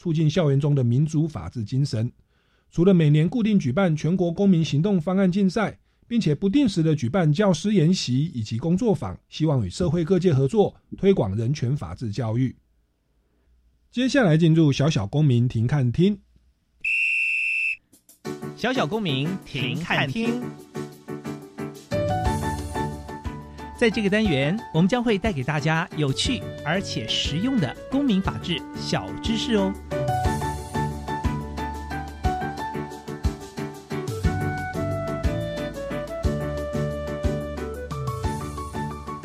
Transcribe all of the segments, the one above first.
促进校园中的民主法治精神。除了每年固定举办全国公民行动方案竞赛，并且不定时的举办教师研习以及工作坊，希望与社会各界合作，推广人权法治教育。接下来进入小小公民庭看厅。小小公民庭看厅。在这个单元，我们将会带给大家有趣而且实用的公民法治小知识哦。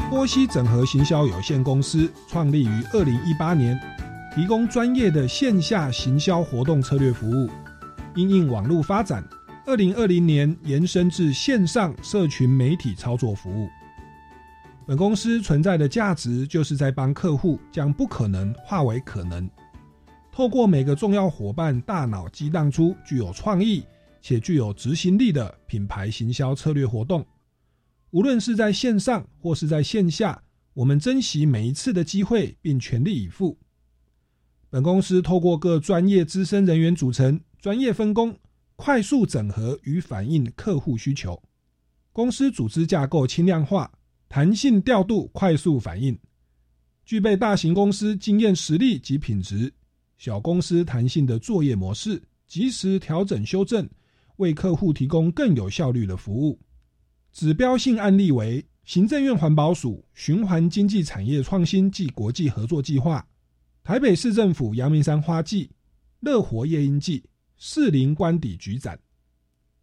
波西整合行销有限公司创立于二零一八年，提供专业的线下行销活动策略服务。因应网络发展，二零二零年延伸至线上社群媒体操作服务。本公司存在的价值，就是在帮客户将不可能化为可能，透过每个重要伙伴大脑激荡出具有创意且具有执行力的品牌行销策略活动。无论是在线上或是在线下，我们珍惜每一次的机会，并全力以赴。本公司透过各专业资深人员组成专业分工，快速整合与反映客户需求。公司组织架构轻量化。弹性调度，快速反应，具备大型公司经验实力及品质；小公司弹性的作业模式，及时调整修正，为客户提供更有效率的服务。指标性案例为行政院环保署循环经济产业创新暨国际合作计划、台北市政府阳明山花季、乐活夜莺季、士林官邸局展、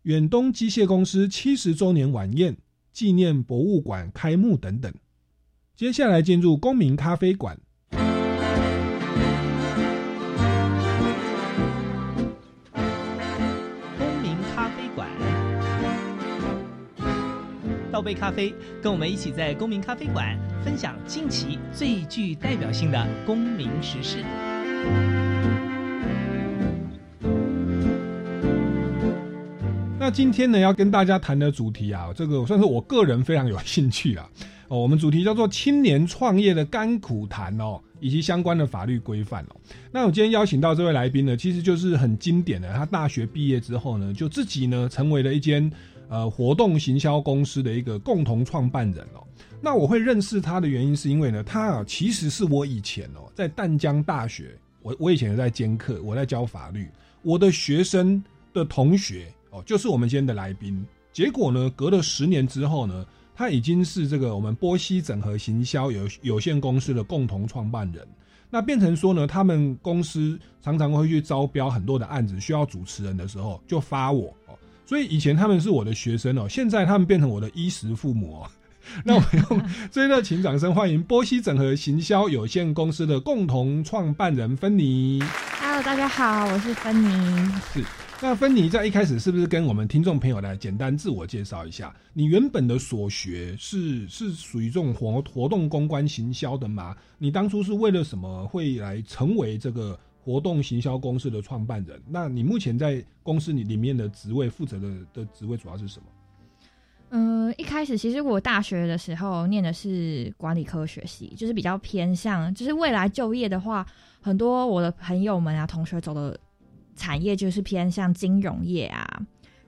远东机械公司七十周年晚宴。纪念博物馆开幕等等，接下来进入公民咖啡馆。公民咖啡馆，倒杯咖啡，跟我们一起在公民咖啡馆分享近期最具代表性的公民时事。那今天呢，要跟大家谈的主题啊，这个算是我个人非常有兴趣啊。哦，我们主题叫做青年创业的甘苦谈哦，以及相关的法律规范哦。那我今天邀请到这位来宾呢，其实就是很经典的，他大学毕业之后呢，就自己呢成为了一间呃活动行销公司的一个共同创办人哦。那我会认识他的原因是因为呢，他啊其实是我以前哦在淡江大学，我我以前在兼课，我在教法律，我的学生的同学。哦，就是我们今天的来宾。结果呢，隔了十年之后呢，他已经是这个我们波西整合行销有有限公司的共同创办人。那变成说呢，他们公司常常会去招标很多的案子，需要主持人的时候就发我哦。所以以前他们是我的学生哦，现在他们变成我的衣食父母哦。那我们用最热情掌声欢迎波西整合行销有限公司的共同创办人芬妮。Hello，大家好，我是芬妮。是。那芬妮在一开始是不是跟我们听众朋友来简单自我介绍一下？你原本的所学是是属于这种活活动公关行销的吗？你当初是为了什么会来成为这个活动行销公司的创办人？那你目前在公司里里面的职位负责的的职位主要是什么？嗯，一开始其实我大学的时候念的是管理科学系，就是比较偏向，就是未来就业的话，很多我的朋友们啊、同学走的。产业就是偏向金融业啊，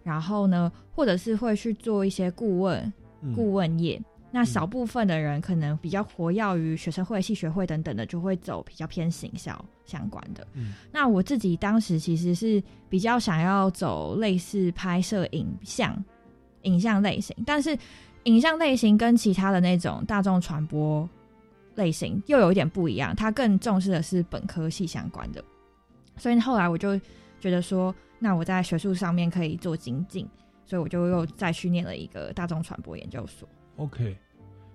然后呢，或者是会去做一些顾问顾问业。那少部分的人可能比较活跃于学生会、系学会等等的，就会走比较偏行销相关的。嗯那我自己当时其实是比较想要走类似拍摄影像、影像类型，但是影像类型跟其他的那种大众传播类型又有一点不一样，它更重视的是本科系相关的。所以后来我就觉得说，那我在学术上面可以做精进，所以我就又再去念了一个大众传播研究所。OK，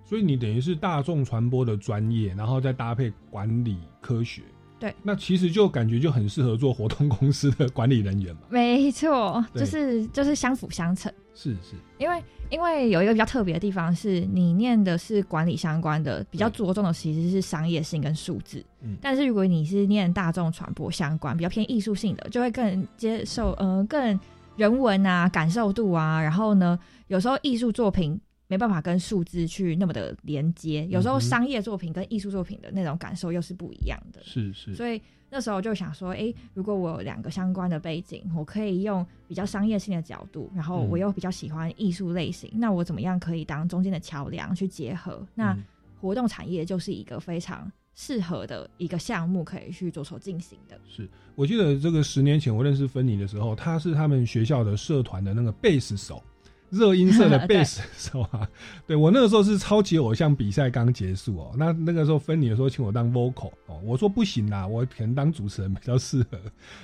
所以你等于是大众传播的专业，然后再搭配管理科学。对，那其实就感觉就很适合做活动公司的管理人员嘛。没错，就是就是相辅相成。是是，因为因为有一个比较特别的地方是，你念的是管理相关的，比较着重的其实是商业性跟数字。嗯但是如果你是念大众传播相关，比较偏艺术性的，就会更接受呃更人文啊、感受度啊，然后呢，有时候艺术作品。没办法跟数字去那么的连接，有时候商业作品跟艺术作品的那种感受又是不一样的。是是，所以那时候就想说，诶，如果我有两个相关的背景，我可以用比较商业性的角度，然后嗯我又比较喜欢艺术类型，那我怎么样可以当中间的桥梁去结合？那嗯活动产业就是一个非常适合的一个项目，可以去着手进行的。是我记得这个十年前我认识芬妮的时候，她是他们学校的社团的那个贝斯手，热音社的贝斯手啊。对我那个时候是超级偶像比赛刚结束哦，那那个时候芬妮的时候请我当 vocal 哦，我说不行啦，我可能当主持人比较适合。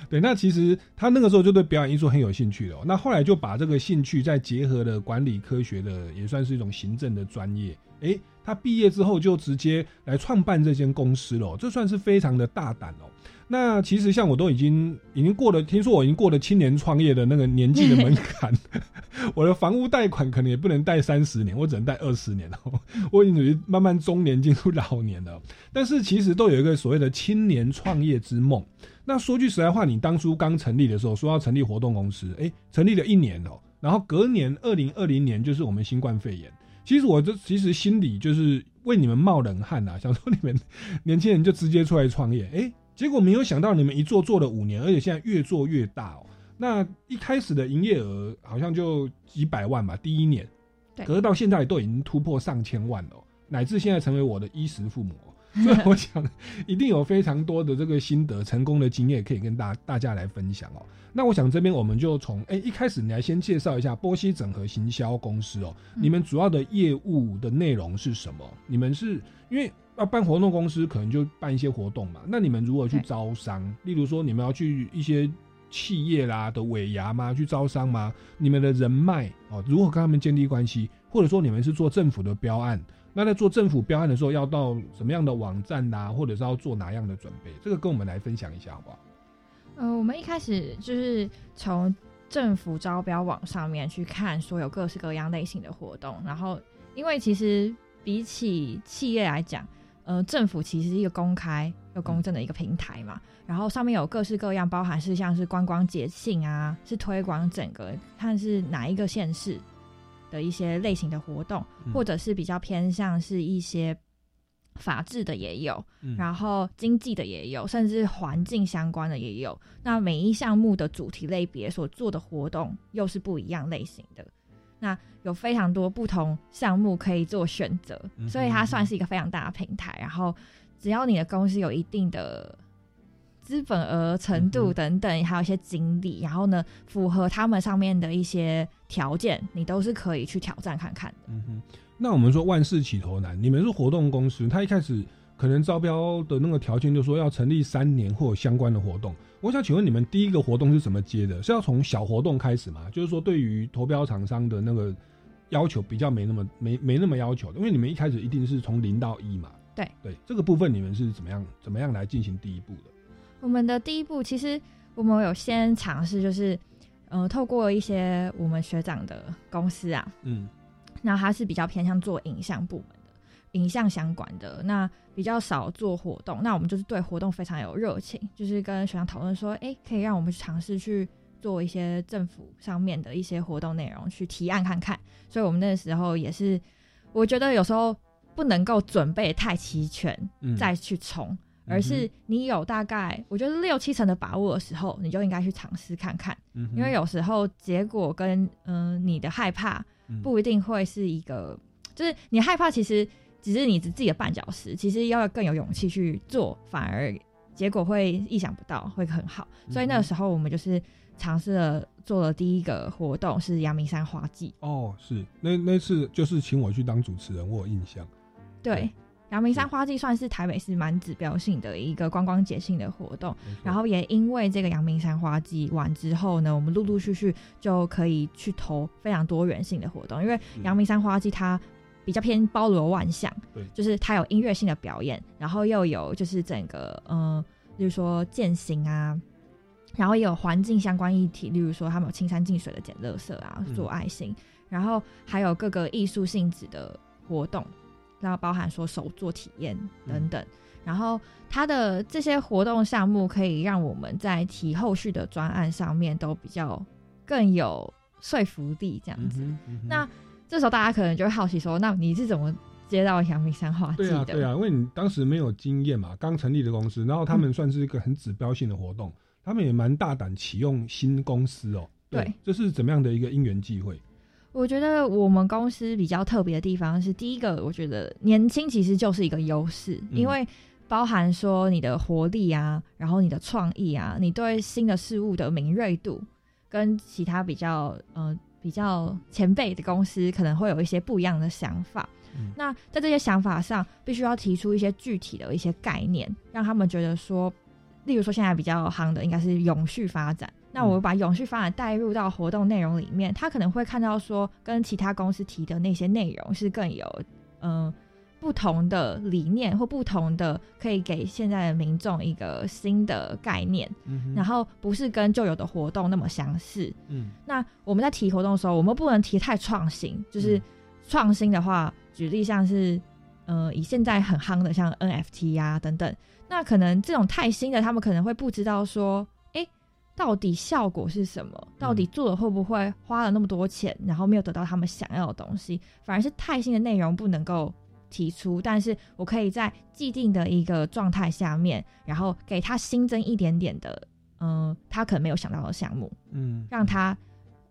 对，那其实他那个时候就对表演艺术很有兴趣了哦、那后来就把这个兴趣再结合了管理科学的，也算是一种行政的专业。诶，他毕业之后就直接来创办这间公司了哦，这算是非常的大胆哦。那其实像我都已经已经过了，听说我已经过了青年创业的那个年纪的门槛，我的房屋贷款可能也不能贷三十年，我只能贷二十年哦。我已经属于慢慢中年进入老年了，但是其实都有一个所谓的青年创业之梦。那说句实在话，你当初刚成立的时候说要成立活动公司，诶，成立了一年哦，然后隔年二零二零年就是我们新冠肺炎。其实我这其实心里就是为你们冒冷汗呐、想说你们年轻人就直接出来创业，诶，结果没有想到你们一做做了五年，而且现在越做越大哦。那一开始的营业额好像就几百万吧，第一年，对可是到现在都已经突破上千万了哦、乃至现在成为我的衣食父母哦。所以我想，一定有非常多的这个心得、成功的经验可以跟大大家来分享哦。那我想这边我们就从哎、一开始你来先介绍一下波西整合行销公司哦，嗯你们主要的业务的内容是什么？你们是因为要办活动公司，可能就办一些活动嘛。那你们如何去招商？例如说，你们要去一些企业啦的尾牙吗？去招商吗？你们的人脉哦，如何跟他们建立关系？或者说你们是做政府的标案？那在做政府标案的时候，要到什么样的网站啦、或者是要做哪样的准备？这个跟我们来分享一下好不好？呃，我们一开始就是从政府招标网上面去看所有各式各样类型的活动，然后因为其实比起企业来讲，呃，政府其实是一个公开又公正的一个平台嘛，然后上面有各式各样，包含是像是观光节庆啊，是推广整个看是哪一个县市的一些类型的活动，嗯或者是比较偏向是一些法治的也有，嗯然后经济的也有，甚至环境相关的也有。那每一项目的主题类别所做的活动又是不一样类型的。那有非常多不同项目可以做选择，所以它算是一个非常大的平台。然后只要你的公司有一定的资本额程嗯度等等，还有一些经历，然后呢符合他们上面的一些条件，你都是可以去挑战看看的。嗯哼，那我们说万事起头难，你们是活动公司，他一开始可能招标的那个条件就说要成立三年或相关的活动。我想请问你们第一个活动是怎么接的？是要从小活动开始吗？就是说对于投标厂商的那个要求比较没那么没没那么要求的，因为你们一开始一定是从零到一嘛。对对，这个部分你们是怎么样怎么样来进行第一步的？我们的第一步，其实我们有先尝试，就是呃，透过一些我们学长的公司啊，嗯然后他是比较偏向做影像部门的，影像相关的，那比较少做活动。那我们就是对活动非常有热情，就是跟学长讨论说，哎、可以让我们去尝试去做一些政府上面的一些活动内容，去提案看看。所以我们那时候也是，我觉得有时候不能够准备太齐全，嗯，再去冲，而是你有大概我觉得六七成的把握的时候，你就应该去尝试看看，嗯因为有时候结果跟嗯、呃你的害怕嗯不一定会是一个就是你害怕，其实只是你自己的绊脚石，其实要更有勇气去做，反而结果会意想不到，会很好。所以那个时候我们就是尝试了做了第一个活动，是阳明山花季。哦，是那那次就是请我去当主持人，我有印象。对，阳明山花季算是台北市蛮指标性的一个观光节性的活动。然后也因为这个阳明山花季完之后呢，我们陆陆续续就可以去投非常多元性的活动，因为阳明山花季它比较偏包罗万象，对，就是它有音乐性的表演，然后又有就是整个嗯，例如说践行啊，然后也有环境相关议题，例如说他们有青山净水的捡垃圾啊，做爱心，然后还有各个艺术性质的活动，然后包含说手作体验等等。然后它的这些活动项目可以让我们在提后续的专案上面都比较更有说服力，这样子。那这时候大家可能就会好奇说：“那你是怎么接到阳明山画季的？”对啊，对啊，因为你当时没有经验嘛，刚成立的公司，然后他们算是一个很指标性的活动，他们也蛮大胆启用新公司哦。对，这是怎么样的一个因缘际会？我觉得我们公司比较特别的地方是，第一个，我觉得年轻其实就是一个优势，因为包含说你的活力啊，然后你的创意啊，你对新的事物的敏锐度，跟其他比较呃。比较前辈的公司可能会有一些不一样的想法，那在这些想法上，必须要提出一些具体的一些概念，让他们觉得说，例如说现在比较夯的应该是永续发展，那我把永续发展带入到活动内容里面，他可能会看到说，跟其他公司提的那些内容是更有嗯。不同的理念或不同的，可以给现在的民众一个新的概念，然后不是跟旧有的活动那么相似。嗯，那我们在提活动的时候，我们不能提太创新。就是创新的话，举例像是，呃，以现在很夯的像 NFT 呀等等，那可能这种太新的，他们可能会不知道说，哎，到底效果是什么？到底做了会不会花了那么多钱，然后没有得到他们想要的东西？反而是太新的内容不能够。提出，但是我可以在既定的一个状态下面，然后给他新增一点点的，嗯，他可能没有想到的项目，嗯，让他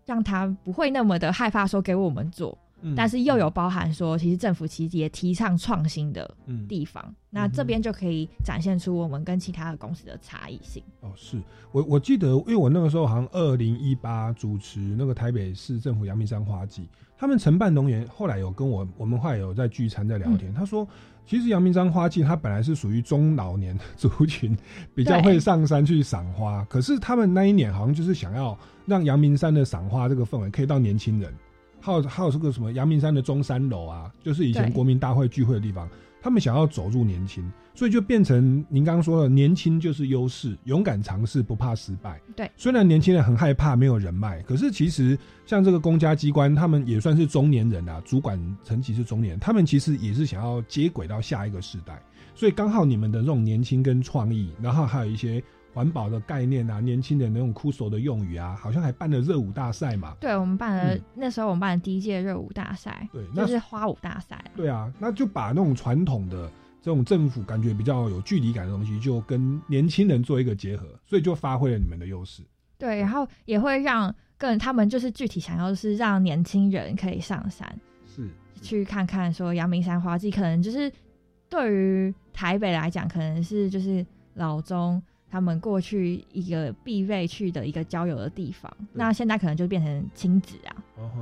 让他不会那么的害怕说给我们做。但是又有包含说，其实政府其实也提倡创新的地方，那这边就可以展现出我们跟其他的公司的差异性。哦，是我我记得，因为我那个时候好像二零一八主持那个台北市政府阳明山花季，他们承办农园后来有跟我我们后来有在聚餐在聊天，他说，其实阳明山花季它本来是属于中老年族群比较会上山去赏花，可是他们那一年好像就是想要让阳明山的赏花这个氛围可以到年轻人。还有还有这个什么阳明山的中山楼啊，就是以前国民大会聚会的地方。他们想要走入年轻，所以就变成您刚刚说的，年轻就是优势，勇敢尝试，不怕失败。对，虽然年轻人很害怕没有人脉，可是其实像这个公家机关，他们也算是中年人啊，主管层级是中年，他们其实也是想要接轨到下一个时代。所以刚好你们的这种年轻跟创意，然后还有一些。环保的概念啊，年轻人那种酷手的用语啊，好像还办了热舞大赛嘛。对，我们办了那时候我们办的第一届热舞大赛，对，那是花舞大赛。对啊，那就把那种传统的这种政府感觉比较有距离感的东西，就跟年轻人做一个结合，所以就发挥了你们的优势。对，然后也会让更他们就是具体想要是让年轻人可以上山，是去看看说阳明山花季，可能就是对于台北来讲，可能是就是老中。他们过去一个必备去的一个交友的地方，那现在可能就变成亲子啊。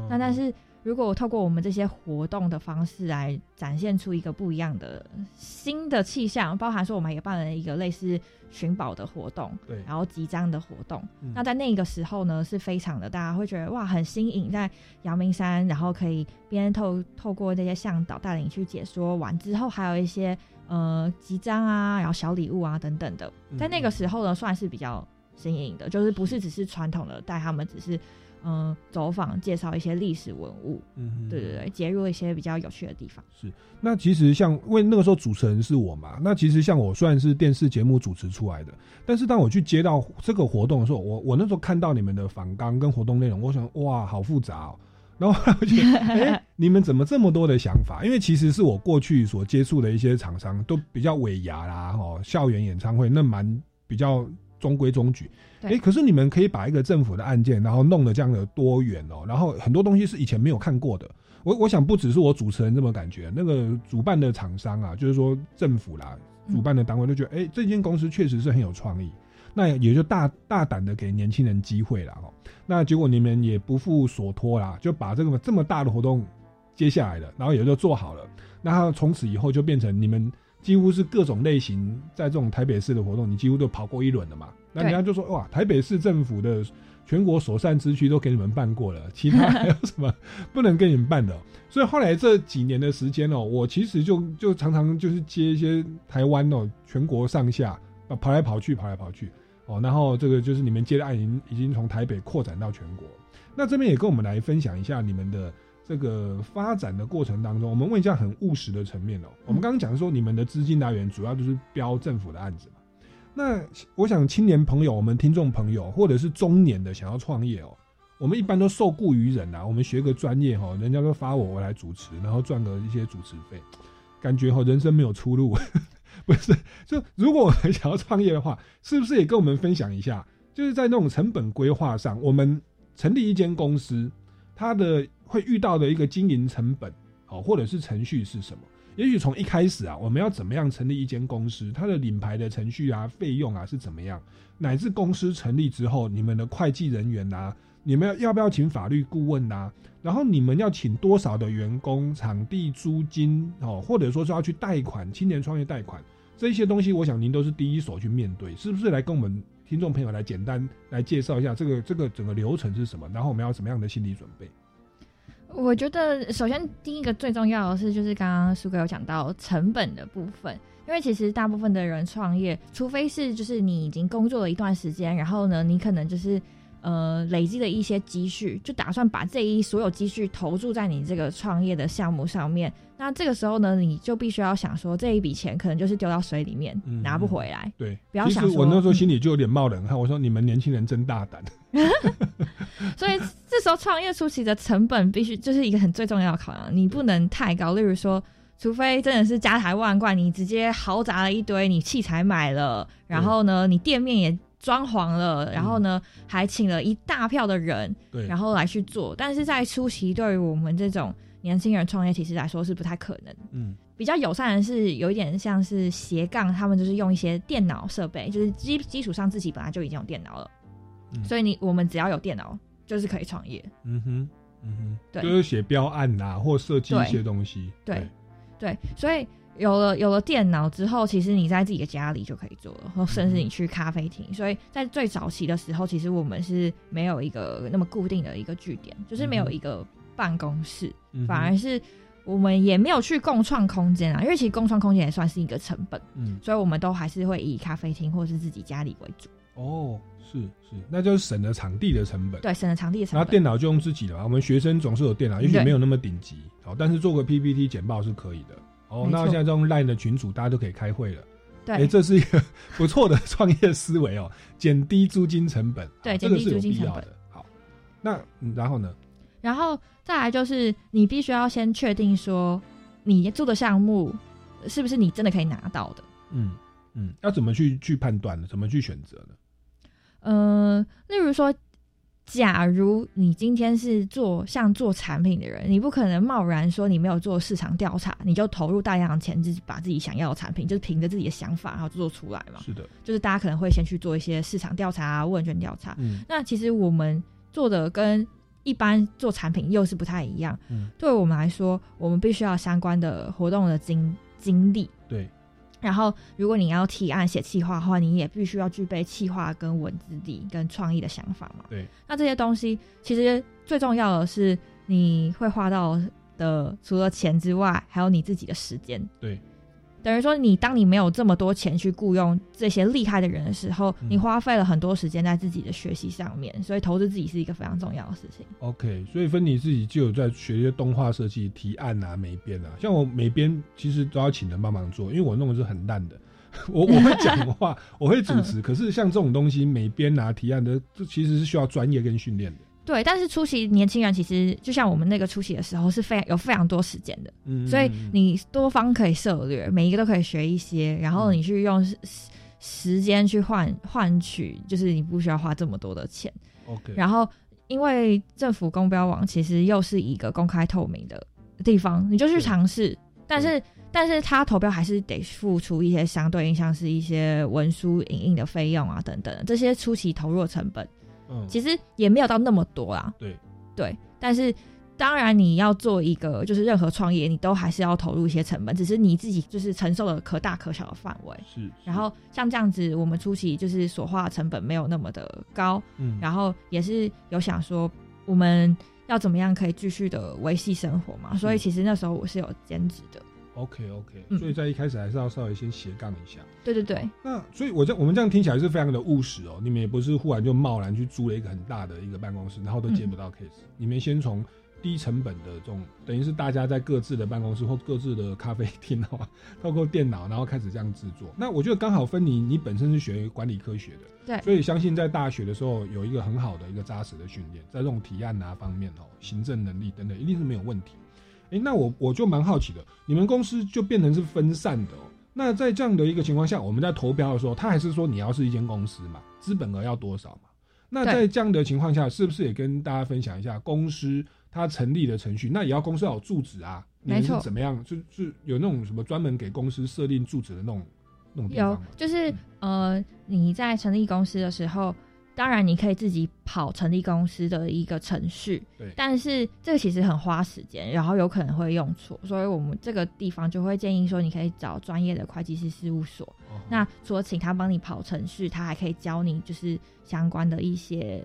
那但是如果我透过我们这些活动的方式来展现出一个不一样的新的气象，包含说我们也办了一个类似寻宝的活动，对，然后集章的活动。那在那个时候呢，是非常的大家会觉得哇，很新颖，在阳明山，然后可以边透透过这些向导带领去解说完之后，还有一些。呃，集章啊，然后小礼物啊，等等的，在那个时候呢，算是比较新颖的，就是不是只是传统的带他们，只是嗯走访介绍一些历史文物，嗯，对对对，接入一些比较有趣的地方。是，那其实像因为那个时候主持人是我嘛，那其实像我虽然是电视节目主持出来的，但是当我去接到这个活动的时候，我我那时候看到你们的访纲跟活动内容，我想哇，好复杂哦。然后我觉得，哎，你们怎么这么多的想法？因为其实是我过去所接触的一些厂商都比较尾牙啦，哦，校园演唱会那蛮比较中规中矩。哎，可是你们可以把一个政府的案件，然后弄得这样的多元哦，然后很多东西是以前没有看过的。我我想不只是我主持人这么感觉，那个主办的厂商啊，就是说政府啦，主办的单位都觉得，哎、这间公司确实是很有创意，那也就大大胆的给年轻人机会啦。哦。那结果你们也不负所托啦，就把这个这么大的活动接下来了，然后也就做好了。那从此以后就变成你们几乎是各种类型，在这种台北市的活动，你几乎都跑过一轮了嘛。那人家就说哇，台北市政府的全国所善之区都给你们办过了，其他 还有什么不能给你们办的哦？所以后来这几年的时间哦，我其实就就常常就是接一些台湾哦，全国上下啊跑来跑去，跑来跑去哦，然后这个就是你们接的案已经已经从台北扩展到全国。那这边也跟我们来分享一下你们的这个发展的过程当中，我们问一下很务实的层面哦。我们刚刚讲说你们的资金来源主要就是标政府的案子嘛。那我想青年朋友、我们听众朋友，或者是中年的想要创业哦，我们一般都受雇于人啊。我们学个专业哈，人家都发我我来主持，然后赚个一些主持费，感觉哈人生没有出路。不是，就如果我们想要创业的话，是不是也跟我们分享一下？就是在那种成本规划上，我们成立一间公司，它的会遇到的一个经营成本，好，或者是程序是什么？也许从一开始啊，我们要怎么样成立一间公司，它的领牌的程序啊、费用啊是怎么样，乃至公司成立之后，你们的会计人员啊，你们要要不要请法律顾问啊？然后你们要请多少的员工、场地租金哦，或者说是要去贷款、青年创业贷款这些东西，我想您都是第一手去面对，是不是？来跟我们听众朋友来简单来介绍一下这个这个整个流程是什么，然后我们要什么样的心理准备？我觉得首先第一个最重要的是，就是刚刚苏哥有讲到成本的部分，因为其实大部分的人创业，除非是就是你已经工作了一段时间，然后呢，你可能就是呃累积了一些积蓄，就打算把这一所有积蓄投注在你这个创业的项目上面。那这个时候呢，你就必须要想说，这一笔钱可能就是丢到水里面，嗯拿不回来。对，不要想其实我那时候心里就有点冒冷汗，我说你们年轻人真大胆。所以这时候创业初期的成本必须就是一个很最重要的考量，你不能太高。例如说，除非真的是家财万贯，你直接豪砸了一堆，你器材买了，然后呢，你店面也装潢了，然后呢，还请了一大票的人，对，然后来去做。但是在初期，对于我们这种年轻人创业，其实来说是不太可能。嗯比较友善的是有一点像是斜杠，他们就是用一些电脑设备，就是基基础上自己本来就已经有电脑了，嗯所以你我们只要有电脑就是可以创业。嗯哼嗯哼，对就是写标案呐、或设计一些东西。对对，所以有了有了电脑之后，其实你在自己的家里就可以做了，或甚至你去咖啡厅。所以在最早期的时候，其实我们是没有一个那么固定的一个据点，就是没有一个办公室，嗯反而是我们也没有去共创空间啊，因为其实共创空间也算是一个成本，嗯所以我们都还是会以咖啡厅或是自己家里为主。哦是是，那就是省了场地的成本。对，省了场地的成本。然后电脑就用自己的嘛，我们学生总是有电脑，也许没有那么顶级，好，但是做个 PPT 简报是可以的。哦，那现在这种 LINE 的群组，大家都可以开会了。哎、对这是一个 不错的创业思维哦，减低租金成本，对减低租金成本。好，那、嗯、然后呢？然后再来就是你必须要先确定说你做的项目是不是你真的可以拿到的。嗯嗯，要怎么去去判断呢？怎么去选择呢？呃，例如说，假如你今天是做像做产品的人，你不可能贸然说你没有做市场调查，你就投入大量的钱，就是把自己想要的产品，就是凭着自己的想法然后做出来嘛。是的，就是大家可能会先去做一些市场调查啊、问卷调查。嗯那其实我们做的跟一般做产品又是不太一样。嗯，对我们来说，我们必须要相关的活动的经经历。对，然后，如果你要提案写企划的话，你也必须要具备企划跟文字力跟创意的想法嘛。对，那这些东西其实最重要的是你会花到的，除了钱之外，还有你自己的时间。对，等于说，你当你没有这么多钱去雇佣这些厉害的人的时候，嗯你花费了很多时间在自己的学习上面，所以投资自己是一个非常重要的事情。OK，所以芬妮自己就有在学一些动画设计、提案啊、美编啊。像我美编其实都要请人帮忙做，因为我弄的是很烂的。我我会讲话，我会主持，可是像这种东西美编啊、提案的，这其实是需要专业跟训练的。对，但是出席年轻人其实就像我们那个出席的时候是非常有非常多时间的，嗯，所以你多方可以涉略，每一个都可以学一些，然后你去用时时间去换换取，就是你不需要花这么多的钱。OK，然后，因为政府公标网其实又是一个公开透明的地方，你就去尝试。但是，但是他投标还是得付出一些相对应，像是一些文书影印的费用啊等等，这些初期投入成本，嗯，其实也没有到那么多啦。对对，但是当然你要做一个，就是任何创业，你都还是要投入一些成本，只是你自己就是承受的可大可小的范围。是，然后像这样子，我们初期就是所花的成本没有那么的高，嗯，然后也是有想说我们要怎么样可以继续的维系生活嘛，所以其实那时候我是有兼职的。OK OK，、嗯所以在一开始还是要稍微先斜杠一下。对对对，那所以我这我们这样听起来是非常的务实哦，你们也不是忽然就贸然去租了一个很大的一个办公室，然后都接不到 case，、你们先从低成本的这种，等于是大家在各自的办公室或各自的咖啡厅哦，透过电脑然后开始这样制作。那我觉得刚好芬妮你本身是学管理科学的，对所以相信在大学的时候有一个很好的一个扎实的训练，在这种提案啊方面哦，行政能力等等一定是没有问题。诶，那我我就蛮好奇的，你们公司就变成是分散的哦。那在这样的一个情况下，我们在投标的时候，他还是说你要是一间公司嘛，资本额要多少嘛？那在这样的情况下，是不是也跟大家分享一下公司它成立的程序？那也要公司要有住址啊，你们是怎么样？就是有那种什么专门给公司设定住址的那种那种地方有？就是呃你在成立公司的时候。当然，你可以自己跑成立公司的一个程序，对但是这个其实很花时间，然后有可能会用错，所以我们这个地方就会建议说，你可以找专业的会计师事务所，哦那除了请他帮你跑程序，他还可以教你就是相关的一些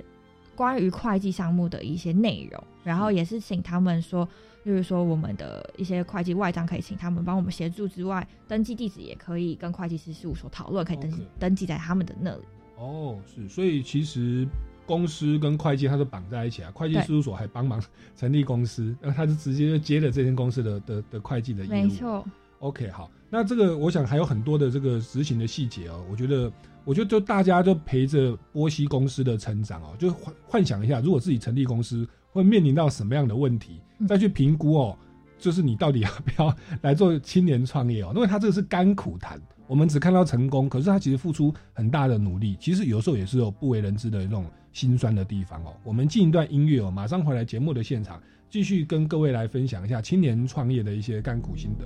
关于会计项目的一些内容，然后也是请他们说，例如说我们的一些会计外账可以请他们帮我们协助之外，登记地址也可以跟会计师事务所讨论，可以登记登记在他们的那里。哦，是，所以其实公司跟会计它是绑在一起啊，会计事务所还帮忙 成立公司，然后他就直接就接了这间公司的的的会计的业务。没错，OK，好，那这个我想还有很多的这个执行的细节哦。我觉得，我觉得就大家就陪着波西公司的成长哦，就幻幻想一下，如果自己成立公司会面临到什么样的问题，嗯再去评估哦，就是你到底要不要 来做青年创业哦，因为他这个是甘苦谈，我们只看到成功，可是他其实付出很大的努力，其实有时候也是有不为人知的那种心酸的地方哦。我们进一段音乐哦，马上回来节目的现场，继续跟各位来分享一下青年创业的一些甘苦心得。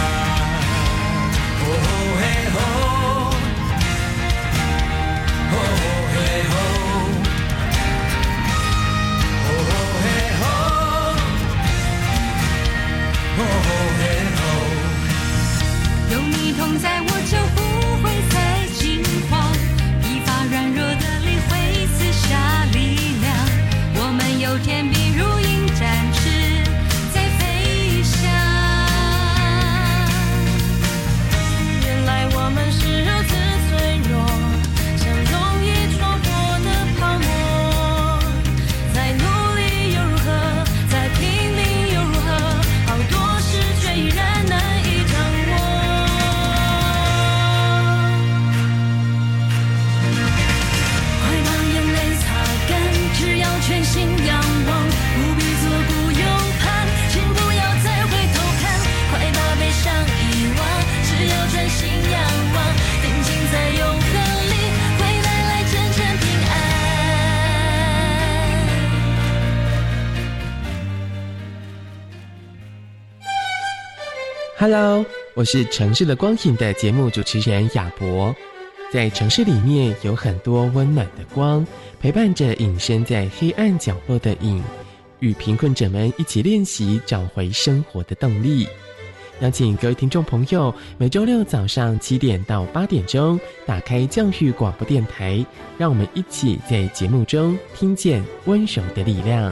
你同在，我就不会猜 Hello，我是城市的光影的节目主持人亚博。在城市里面有很多温暖的光，陪伴着隐身在黑暗角落的影，与贫困者们一起练习找回生活的动力。邀请各位听众朋友，每周六早上七点到八点钟，打开教育广播电台，让我们一起在节目中听见温柔的力量。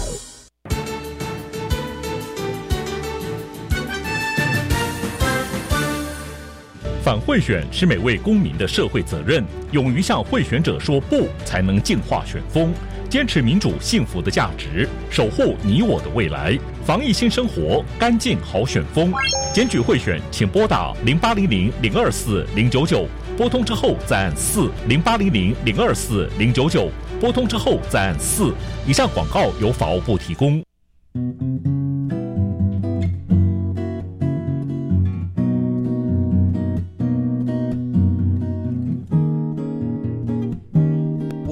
贿选是每位公民的社会责任，勇于向贿选者说不，才能净化选风，坚持民主幸福的价值，守护你我的未来。防疫新生活，干净好选风。检举贿选，请拨打零八零零零二四零九九，拨通之后再按四零八零零零二四零九九，拨通之后再按四。以上广告由法务部提供。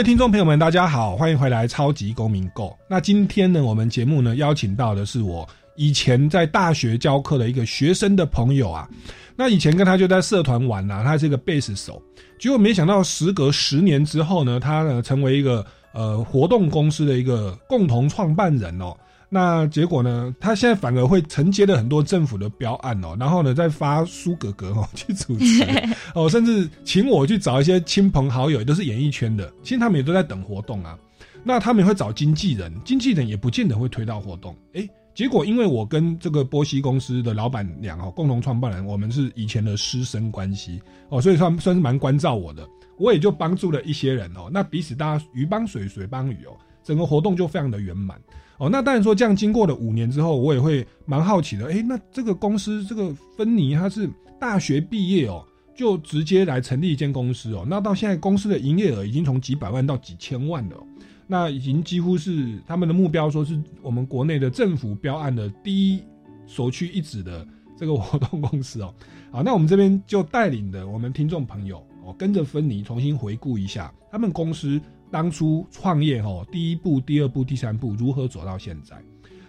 位听众朋友们，大家好，欢迎回来《超级公民购》。那今天呢，我们节目呢邀请到的是我以前在大学教课的一个学生的朋友啊。那以前跟他就在社团玩啊，他是一个贝斯手，结果没想到时隔十年之后呢，他呢成为一个呃活动公司的一个共同创办人哦。那结果呢？他现在反而会承接了很多政府的标案哦，然后呢，再发苏格格哦 去主持 哦，甚至请我去找一些亲朋好友，也都是演艺圈的，其实他们也都在等活动啊。那他们也会找经纪人，经纪人也不见得会推到活动。诶，结果因为我跟这个波西公司的老板娘哦，共同创办人，我们是以前的师生关系哦，所以算算是蛮关照我的，我也就帮助了一些人哦。那彼此大家鱼帮水，水帮鱼哦，整个活动就非常的圆满。哦，那当然说这样经过了五年之后，我也会蛮好奇的。诶，那这个公司这个芬尼他是大学毕业哦，就直接来成立一间公司哦。那到现在公司的营业额已经从几百万到几千万了、那已经几乎是他们的目标，说是我们国内的政府标案的第一首屈一指的这个活动公司哦。好，那我们这边就带领的我们听众朋友哦，跟着芬尼重新回顾一下他们公司。当初创业哦，第一步、第二步、第三步如何走到现在？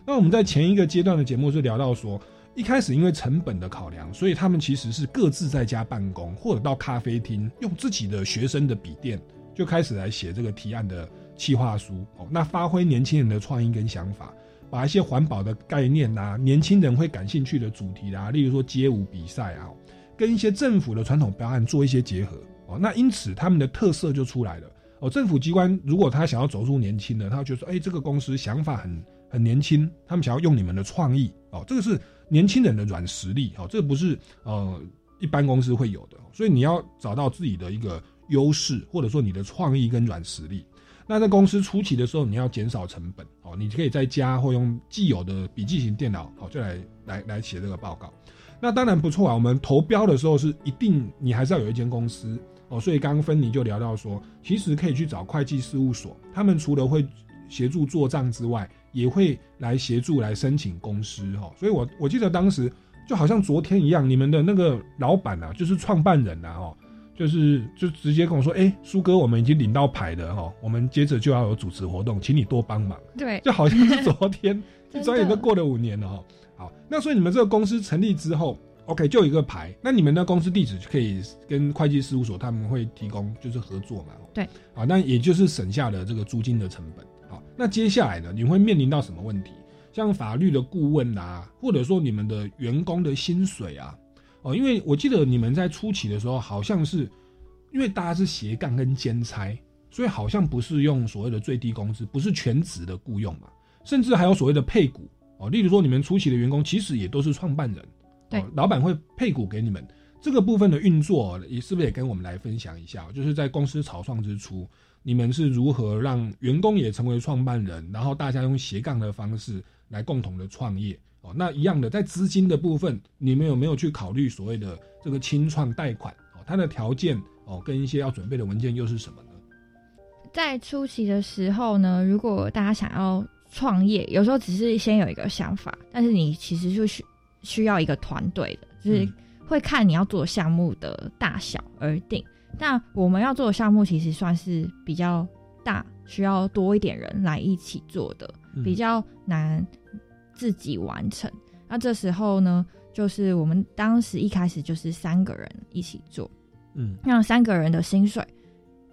那我们在前一个阶段的节目是聊到说，一开始因为成本的考量，所以他们其实是各自在家办公，或者到咖啡厅用自己的学生的笔电就开始来写这个提案的企划书哦。那发挥年轻人的创意跟想法，把一些环保的概念啊、年轻人会感兴趣的主题啊，例如说街舞比赛啊，跟一些政府的传统标案做一些结合哦。那因此他们的特色就出来了。哦，政府机关如果他想要走入年轻的，他觉得说，哎，这个公司想法很很年轻，他们想要用你们的创意，哦，这个是年轻人的软实力，哦，这不是呃一般公司会有的，所以你要找到自己的一个优势，或者说你的创意跟软实力。那在公司初期的时候，你要减少成本，哦，你可以在家或用既有的笔记型电脑，哦，就来来来写这个报告。那当然不错啊，我们投标的时候是一定你还是要有一间公司。哦，所以刚刚芬妮就聊到说，其实可以去找会计事务所，他们除了会协助做账之外，也会来协助来申请公司哈。所以我我记得当时就好像昨天一样，你们的那个老板啊，就是创办人啊，哦，就是就直接跟我说，哎，苏哥，我们已经领到牌了哈，我们接着就要有主持活动，请你多帮忙。对，就好像是昨天，一转眼都过了五年了哈。好，那所以你们这个公司成立之后。OK，就有一个牌，那你们的公司地址可以跟会计事务所他们会提供，就是合作嘛。对，啊，那也就是省下了这个租金的成本。好，那接下来呢，你会面临到什么问题？像法律的顾问啊，或者说你们的员工的薪水啊，哦，因为我记得你们在初期的时候，好像是因为大家是斜杠跟兼差，所以好像不是用所谓的最低工资，不是全职的雇佣嘛，甚至还有所谓的配股哦。例如说，你们初期的员工其实也都是创办人，对，老板会配股给你们。这个部分的运作，也是不是也跟我们来分享一下？就是在公司草创之初，你们是如何让员工也成为创办人，然后大家用斜杠的方式来共同的创业哦？那一样的，在资金的部分，你们有没有去考虑所谓的这个清创贷款哦？它的条件哦，跟一些要准备的文件又是什么呢？在初期的时候呢，如果大家想要创业，有时候只是先有一个想法，但是你其实就需需要一个团队的，就是。会看你要做项目的大小而定，但我们要做的项目其实算是比较大，需要多一点人来一起做的，比较难自己完成。那这时候呢，就是我们当时一开始就是三个人一起做，嗯，那三个人的薪水，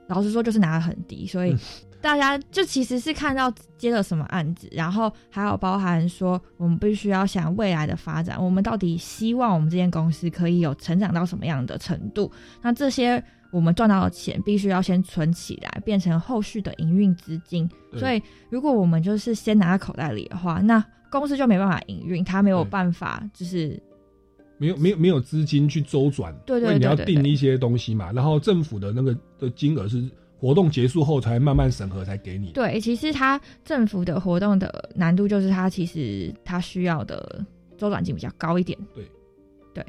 老实说就是拿的很低，所以。大家就其实是看到接了什么案子，然后还有包含说，我们必须要想未来的发展，我们到底希望我们这间公司可以有成长到什么样的程度？那这些我们赚到的钱，必须要先存起来，变成后续的营运资金。所以，如果我们就是先拿在口袋里的话，那公司就没办法营运，它没有办法就是没有没有没有资金去周转。对对对，你要定一些东西嘛，然后政府的那个的金额是。活动结束后才慢慢审核才给你。对，其实它政府的活动的难度就是它其实它需要的周转金比较高一点。对，对，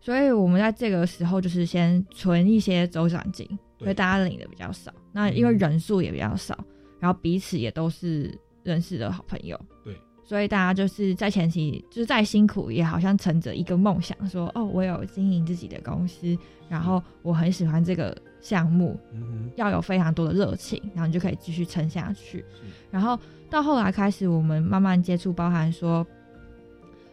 所以我们在这个时候就是先存一些周转金，因为大家领的比较少，那因为人数也比较少，然后彼此也都是认识的好朋友。对。所以大家就是在前期，就是再辛苦，也好像乘着一个梦想，说哦，我有经营自己的公司，然后我很喜欢这个项目，要有非常多的热情，然后你就可以继续撑下去。然后到后来开始，我们慢慢接触，包含说，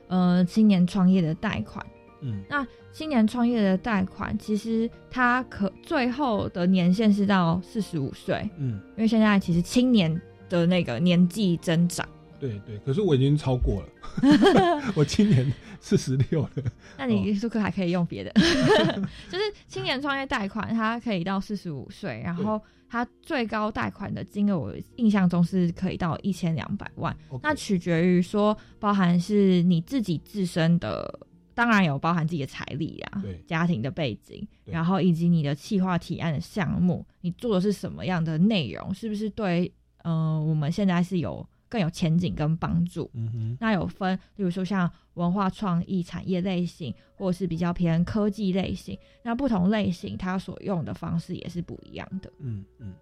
呃，青年创业的贷款。嗯，那青年创业的贷款，其实它可最后的年限是到四十五岁。嗯，因为现在其实青年的那个年纪增长。对对，可是我已经超过了，我今年四十六了。那你是不是还可以用别的？就是青年创业贷款，它可以到四十五岁，然后它最高贷款的金额，我印象中是可以到一千两百万。那取决于说，包含是你自己自身的，当然有包含自己的财力啊，家庭的背景，然后以及你的企划提案的项目，你做的是什么样的内容，是不是对？嗯，我们现在是有。更有前景跟帮助。嗯哼，那有分，比如说像文化创意产业类型，或者是比较偏科技类型。那不同类型，它所用的方式也是不一样的。嗯嗯。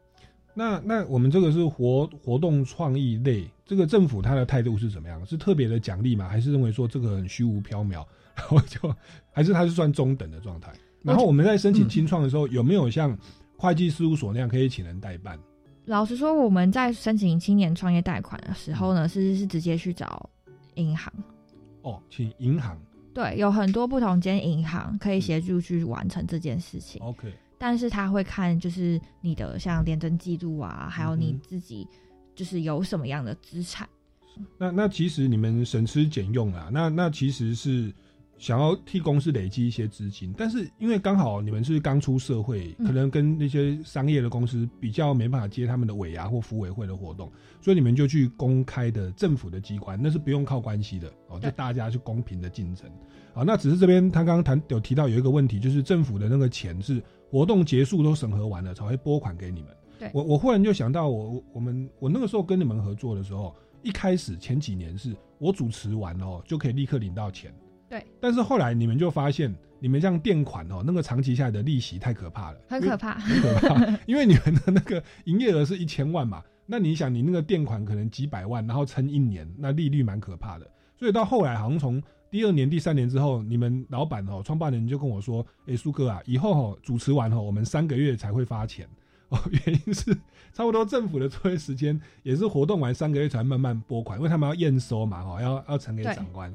那那我们这个是活活动创意类，这个政府它的态度是怎么样？是特别的奖励吗？还是认为说这个很虚无缥缈？然后就还是它是算中等的状态？然后我们在申请清创的时候，有没有像会计事务所那样可以请人代办？老实说，我们在申请青年创业贷款的时候呢，是是直接去找银行。哦，请银行。对，有很多不同间银行可以协助去完成这件事情。OK。但是他会看，就是你的像廉政记录啊，还有你自己就是有什么样的资产。那那其实你们省吃俭用啊，那那其实是。想要替公司累积一些资金，但是因为刚好你们是刚出社会，可能跟那些商业的公司比较没办法接他们的尾牙或服委会的活动，所以你们就去公开的政府的机关，那是不用靠关系的哦，就大家去公平的竞争。啊，那只是这边他刚刚谈有提到有一个问题，就是政府的那个钱是活动结束都审核完了才会拨款给你们。对，我我忽然就想到我我们我那个时候跟你们合作的时候，一开始前几年是我主持完哦就可以立刻领到钱。对，但是后来你们就发现，你们这样垫款哦，那个长期下来的利息太可怕了，很可怕，很 可怕。因为你们的那个营业额是一千万嘛，那你想，你那个垫款可能几百万，然后撑一年，那利率蛮可怕的。所以到后来，好像从第二年、第三年之后，你们老板哦，创办人就跟我说：“哎，苏哥啊，以后哦主持完哦，我们三个月才会发钱哦，原因是差不多政府的作业时间也是活动完三个月才慢慢拨款，因为他们要验收嘛，哦，要要呈给长官。”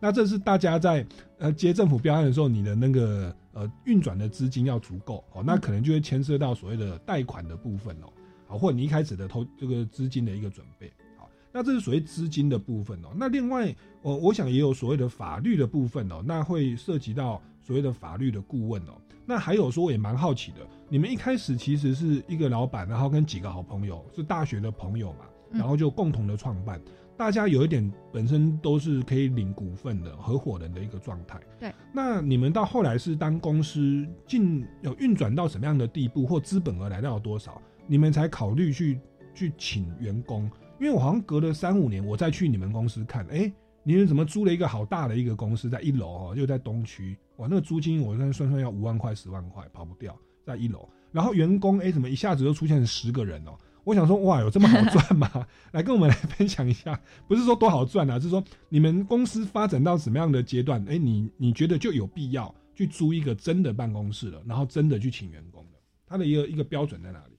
那这是大家在呃接政府标案的时候，你的那个呃运转的资金要足够哦，那可能就会牵涉到所谓的贷款的部分哦。好，或者你一开始的投这个资金的一个准备。好，那这是所谓资金的部分哦。那另外，我我想也有所谓的法律的部分哦，那会涉及到所谓的法律的顾问哦。那还有说，我也蛮好奇的，你们一开始其实是一个老板，然后跟几个好朋友，是大学的朋友嘛，然后就共同的创办。大家有一点本身都是可以领股份的合伙人的一个状态。对。那你们到后来是当公司进有运转到什么样的地步，或资本额来到多少，你们才考虑去去请员工？因为我好像隔了三五年，我再去你们公司看，哎，你们怎么租了一个好大的一个公司，在一楼哦，又在东区，哇，那个租金我算算算要五万块十万块，跑不掉，在一楼。然后员工哎，怎么一下子就出现十个人哦？我想说，哇，有这么好赚吗？来跟我们来分享一下，不是说多好赚啊，是说你们公司发展到什么样的阶段？哎，你你觉得就有必要去租一个真的办公室了，然后真的去请员工的，它的一个一个标准在哪里？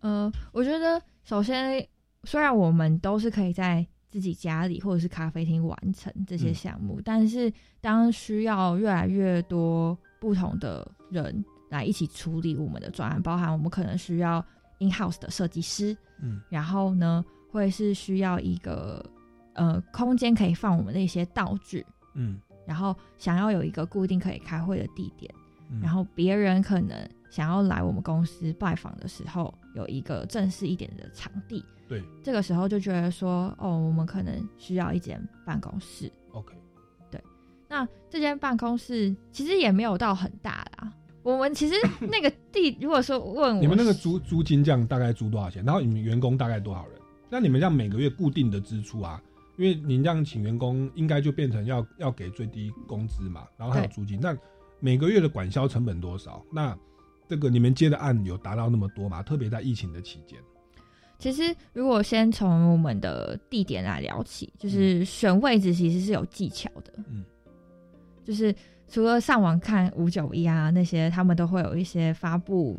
呃，我觉得首先，虽然我们都是可以在自己家里或者是咖啡厅完成这些项目，但是当需要越来越多不同的人来一起处理我们的专案，包含我们可能需要。In house 的设计师，嗯，然后呢，会是需要一个呃空间可以放我们的一些道具，嗯，然后想要有一个固定可以开会的地点，然后别人可能想要来我们公司拜访的时候，有一个正式一点的场地，对，这个时候就觉得说，哦，我们可能需要一间办公室，OK，对，那这间办公室其实也没有到很大啦。我们其实那个地，如果说问我，你们那个租租金这样大概租多少钱？然后你们员工大概多少人？那你们这样每个月固定的支出啊，因为您这样请员工，应该就变成要要给最低工资嘛，然后还有租金。那每个月的管销成本多少？那这个你们接的案有达到那么多吗？特别在疫情的期间。其实如果先从我们的地点来聊起，就是选位置其实是有技巧的，嗯，就是。除了上网看五九一啊那些，他们都会有一些发布，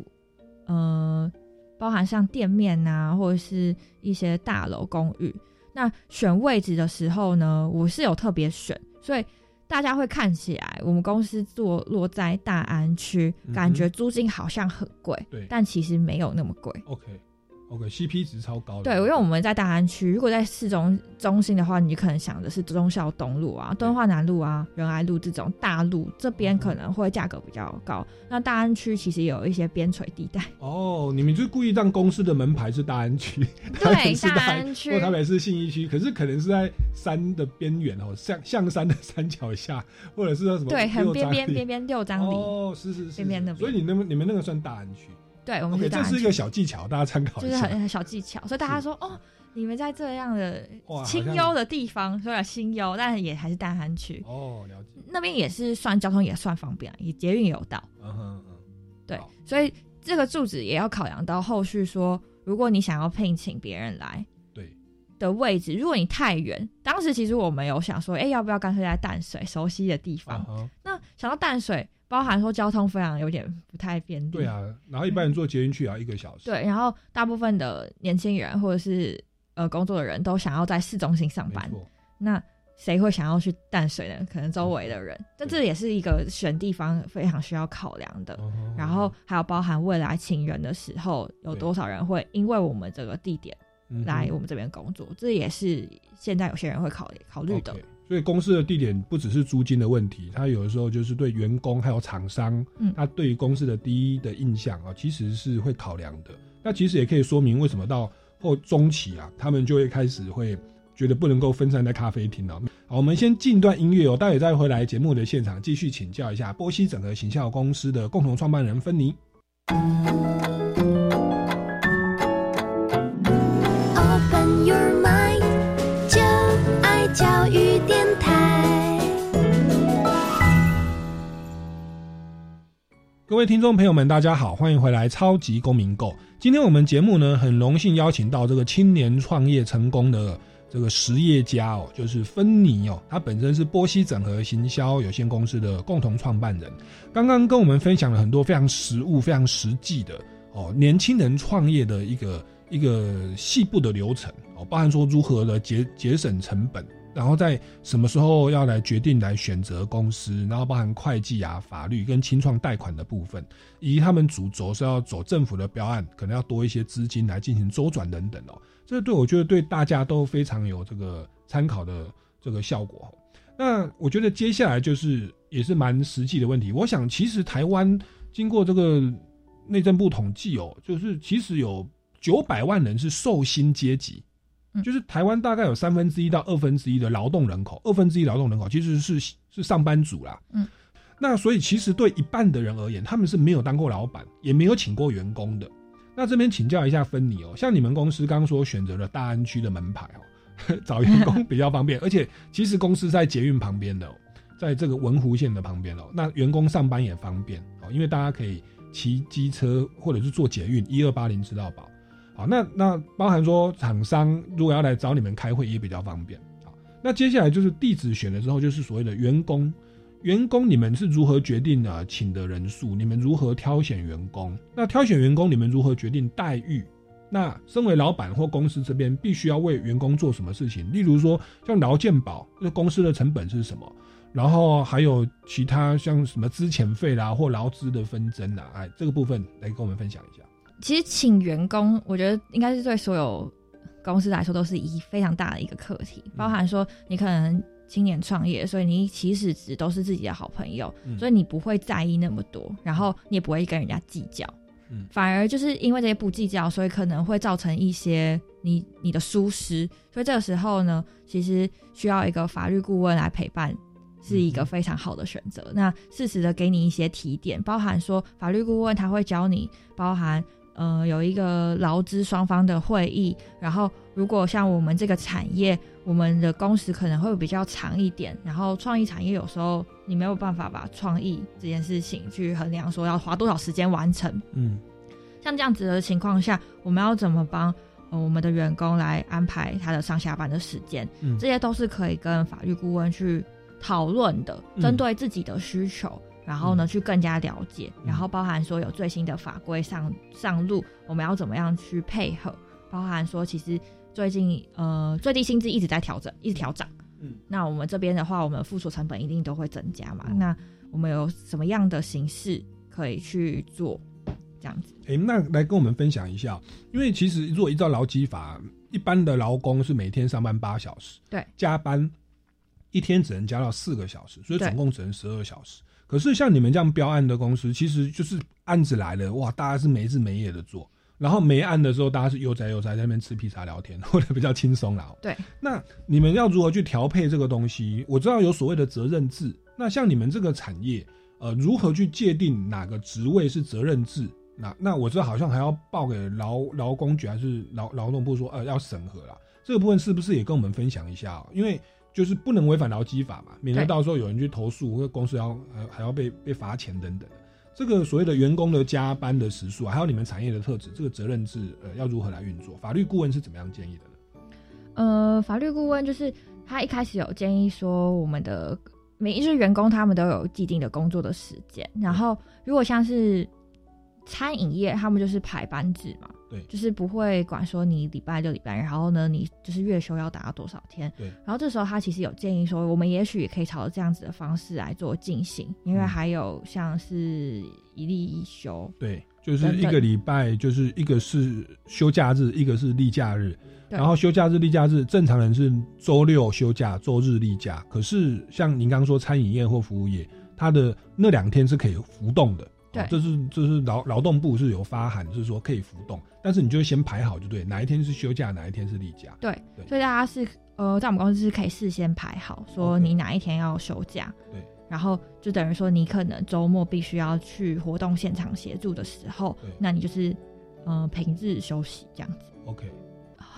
呃，包含像店面啊，或者是一些大楼公寓。那选位置的时候呢，我是有特别选，所以大家会看起来我们公司坐落在大安区，感觉租金好像很贵，对，但其实没有那么贵。OK。OK，CP 值超高。对，因为我们在大安区，如果在市中中心的话，你可能想的是忠孝东路啊、敦化南路啊、仁爱路这种大路，这边可能会价格比较高。那大安区其实有一些边陲地带。哦，你们就故意让公司的门牌是大安区，对，大安区，或台北市信义区，可是可能是在山的边缘哦，象象山的山脚下，或者是什么？对，很边边边边六张里。哦，是是是，边边的。所以你那么你们那个算大安区。对，我们是这是一个小技巧，大家参考一下。就是很小技巧，所以大家说哦，你们在这样的清幽的地方，虽然清幽，但也还是大安区哦，了解。那边也是算交通也算方便，也捷运有到。嗯哼嗯。对，所以这个住址也要考量到后续说，如果你想要聘请别人来，对的位置，如果你太远，当时其实我们有想说，哎，要不要干脆在淡水熟悉的地方？那想到淡水。包含说交通非常有点不太便利。对啊，然后一般人坐捷运去也要一个小时。对，然后大部分的年轻人或者是呃工作的人都想要在市中心上班。那谁会想要去淡水呢？可能周围的人。但这也是一个选地方非常需要考量的。然后还有包含未来请人的时候，有多少人会因为我们这个地点来我们这边工作？这也是现在有些人会考虑考虑的。所以公司的地点不只是租金的问题，它有的时候就是对员工还有厂商，嗯，他对于公司的第一的印象啊，其实是会考量的。那其实也可以说明为什么到后中期啊，他们就会开始会觉得不能够分散在咖啡厅了。好，我们先进段音乐哦，待会再回来节目的现场继续请教一下波西整合行销公司的共同创办人芬妮。教各位听众朋友们，大家好，欢迎回来《超级公民购》。今天我们节目呢，很荣幸邀请到这个青年创业成功的这个实业家哦，就是芬妮哦，他本身是波西整合行销有限公司的共同创办人。刚刚跟我们分享了很多非常实务、非常实际的哦，年轻人创业的一个一个细部的流程哦，包含说如何的节节省成本。然后在什么时候要来决定来选择公司，然后包含会计啊、法律跟清创贷款的部分，以及他们主轴是要走政府的标案，可能要多一些资金来进行周转等等哦。这对我觉得对大家都非常有这个参考的这个效果。那我觉得接下来就是也是蛮实际的问题。我想其实台湾经过这个内政部统计哦，就是其实有九百万人是受薪阶级。就是台湾大概有三分之一到二分之一的劳动人口，二分之一劳动人口其实是是上班族啦。嗯，那所以其实对一半的人而言，他们是没有当过老板，也没有请过员工的。那这边请教一下芬妮哦，像你们公司刚刚说选择了大安区的门牌哦，找员工比较方便，而且其实公司在捷运旁边的，在这个文湖线的旁边哦，那员工上班也方便哦，因为大家可以骑机车或者是坐捷运一二八零吃到饱。好，那那包含说厂商如果要来找你们开会也比较方便。好，那接下来就是地址选了之后，就是所谓的员工，员工你们是如何决定呢？请的人数，你们如何挑选员工？那挑选员工，你们如何决定待遇？那身为老板或公司这边必须要为员工做什么事情？例如说像劳健保，那公司的成本是什么？然后还有其他像什么资遣费啦或劳资的纷争啦，哎，这个部分来跟我们分享一下。其实请员工，我觉得应该是对所有公司来说都是一非常大的一个课题，包含说你可能今年创业，所以你起始值都是自己的好朋友，所以你不会在意那么多，然后你也不会跟人家计较，嗯，反而就是因为这些不计较，所以可能会造成一些你你的疏失，所以这个时候呢，其实需要一个法律顾问来陪伴。是一个非常好的选择。那适时的给你一些提点，包含说法律顾问他会教你，包含呃有一个劳资双方的会议。然后如果像我们这个产业，我们的工时可能会比较长一点。然后创意产业有时候你没有办法把创意这件事情去衡量，说要花多少时间完成。嗯，像这样子的情况下，我们要怎么帮呃我们的员工来安排他的上下班的时间？嗯，这些都是可以跟法律顾问去。讨论的，针对自己的需求，然后呢去更加了解，然后包含说有最新的法规上上路，我们要怎么样去配合？包含说其实最近呃最低薪资一直在调整，一直调涨，嗯，那我们这边的话，我们付出成本一定都会增加嘛？那我们有什么样的形式可以去做这样子？哎，那来跟我们分享一下，因为其实如果依照劳基法，一般的劳工是每天上班八小时，对，加班。一天只能加到四个小时，所以总共只能十二小时。可是像你们这样标案的公司，其实就是案子来了，哇，大家是没日没夜的做，然后没案的时候，大家是悠哉悠哉在那边吃披萨聊天，或者比较轻松啦。对，那你们要如何去调配这个东西？我知道有所谓的责任制，那像你们这个产业，呃，如何去界定哪个职位是责任制？那那我知道好像还要报给劳劳工局还是劳劳动部说，呃，要审核啦。这个部分是不是也跟我们分享一下？因为就是不能违反劳基法嘛，免得到时候有人去投诉，或者公司要还还要被被罚钱等等。这个所谓的员工的加班的时数，还有你们产业的特质，这个责任制呃要如何来运作？法律顾问是怎么样建议的呢？呃，法律顾问就是他一开始有建议说，我们的每一日员工他们都有既定的工作的时间，然后如果像是餐饮业，他们就是排班制嘛。对，就是不会管说你礼拜六、礼拜，然后呢，你就是月休要达到多少天。对，然后这时候他其实有建议说，我们也许也可以朝着这样子的方式来做进行，因为还有像是一例一休。对，就是一个礼拜就是一个是休假日，一个是例假日。然后休假日、例假日，正常人是周六休假，周日例假。可是像您刚刚说餐饮业或服务业，它的那两天是可以浮动的。对，这是这是劳劳动部是有发函，就是说可以浮动，但是你就先排好就对，哪一天是休假，哪一天是例假。对，所以大家是呃，在我们公司是可以事先排好，说你哪一天要休假。对，然后就等于说你可能周末必须要去活动现场协助的时候，那你就是呃平日休息这样子。OK，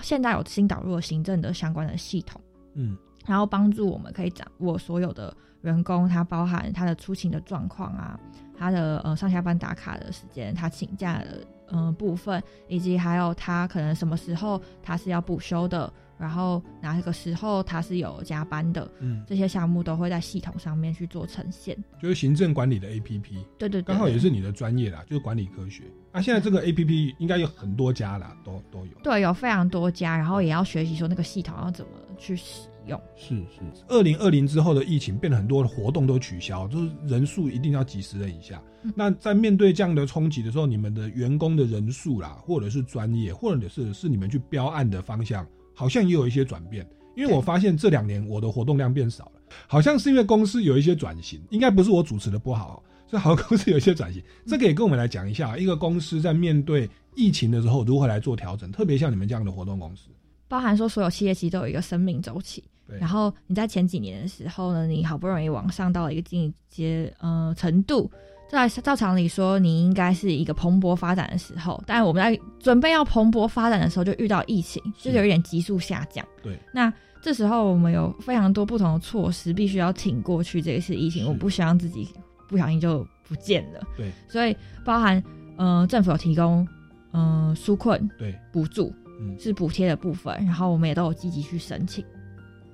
现在有新导入了行政的相关的系统，嗯，然后帮助我们可以掌握所有的员工，他包含他的出勤的状况啊。他的呃上下班打卡的时间，他请假的嗯部分，以及还有他可能什么时候他是要补休的，然后哪个时候他是有加班的，嗯，这些项目都会在系统上面去做呈现。就是行政管理的 APP，对对对，刚好也是你的专业啦，就是管理科学。啊，现在这个 APP 应该有很多家啦，都都有。对，有非常多家，然后也要学习说那个系统要怎么去使用。是是，二零二零之后的疫情变得很多的活动都取消，就是人数一定要几十人以下。嗯那在面对这样的冲击的时候，你们的员工的人数啦，或者是专业，或者是是你们去标案的方向，好像也有一些转变。因为我发现这两年我的活动量变少了，好像是因为公司有一些转型，应该不是我主持的不好，所以好像公司有一些转型。这个也跟我们来讲一下，一个公司在面对疫情的时候如何来做调整，特别像你们这样的活动公司。包含说所有企业其实都有一个生命周期，对然后你在前几年的时候呢，你好不容易往上到了一个境界呃程度，在照常理说你应该是一个蓬勃发展的时候，但我们在准备要蓬勃发展的时候就遇到疫情，就有一点急速下降。对，那这时候我们有非常多不同的措施，必须要挺过去这一次疫情，我不希望自己不小心就不见了。对，所以包含呃政府有提供呃纾困对补助，嗯是补贴的部分，然后我们也都有积极去申请。